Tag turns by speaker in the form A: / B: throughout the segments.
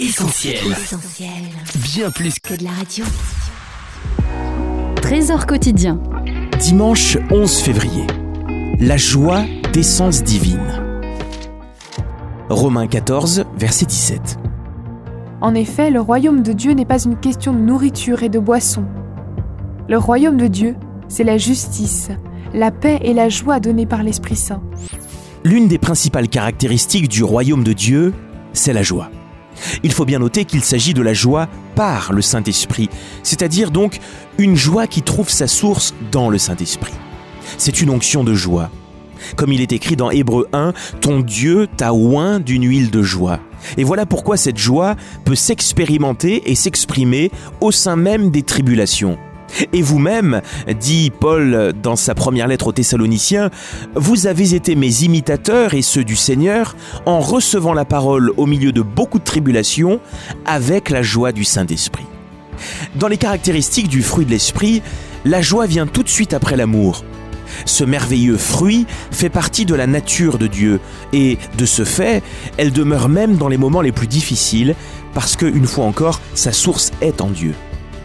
A: Essentiel. Bien plus que de la radio.
B: Trésor quotidien.
A: Dimanche 11 février. La joie d'essence divine. Romains 14, verset 17.
C: En effet, le royaume de Dieu n'est pas une question de nourriture et de boisson. Le royaume de Dieu, c'est la justice, la paix et la joie données par l'Esprit Saint.
A: L'une des principales caractéristiques du royaume de Dieu, c'est la joie. Il faut bien noter qu'il s'agit de la joie par le Saint-Esprit, c'est-à-dire donc une joie qui trouve sa source dans le Saint-Esprit. C'est une onction de joie. Comme il est écrit dans Hébreu 1, ton Dieu t'a oint d'une huile de joie. Et voilà pourquoi cette joie peut s'expérimenter et s'exprimer au sein même des tribulations. Et vous-même, dit Paul dans sa première lettre aux Thessaloniciens, vous avez été mes imitateurs et ceux du Seigneur en recevant la parole au milieu de beaucoup de tribulations avec la joie du Saint-Esprit. Dans les caractéristiques du fruit de l'Esprit, la joie vient tout de suite après l'amour. Ce merveilleux fruit fait partie de la nature de Dieu et, de ce fait, elle demeure même dans les moments les plus difficiles parce que, une fois encore, sa source est en Dieu.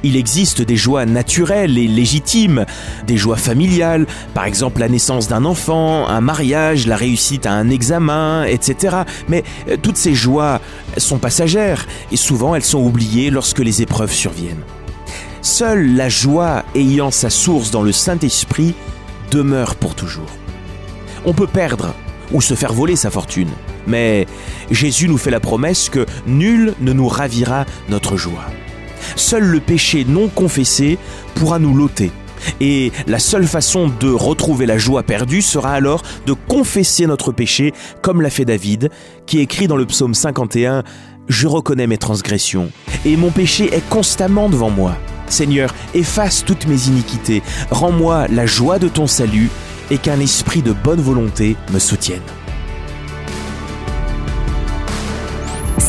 A: Il existe des joies naturelles et légitimes, des joies familiales, par exemple la naissance d'un enfant, un mariage, la réussite à un examen, etc. Mais euh, toutes ces joies sont passagères et souvent elles sont oubliées lorsque les épreuves surviennent. Seule la joie ayant sa source dans le Saint-Esprit demeure pour toujours. On peut perdre ou se faire voler sa fortune, mais Jésus nous fait la promesse que nul ne nous ravira notre joie. Seul le péché non confessé pourra nous l'ôter. Et la seule façon de retrouver la joie perdue sera alors de confesser notre péché, comme l'a fait David, qui écrit dans le psaume 51 Je reconnais mes transgressions, et mon péché est constamment devant moi. Seigneur, efface toutes mes iniquités, rends-moi la joie de ton salut, et qu'un esprit de bonne volonté me soutienne.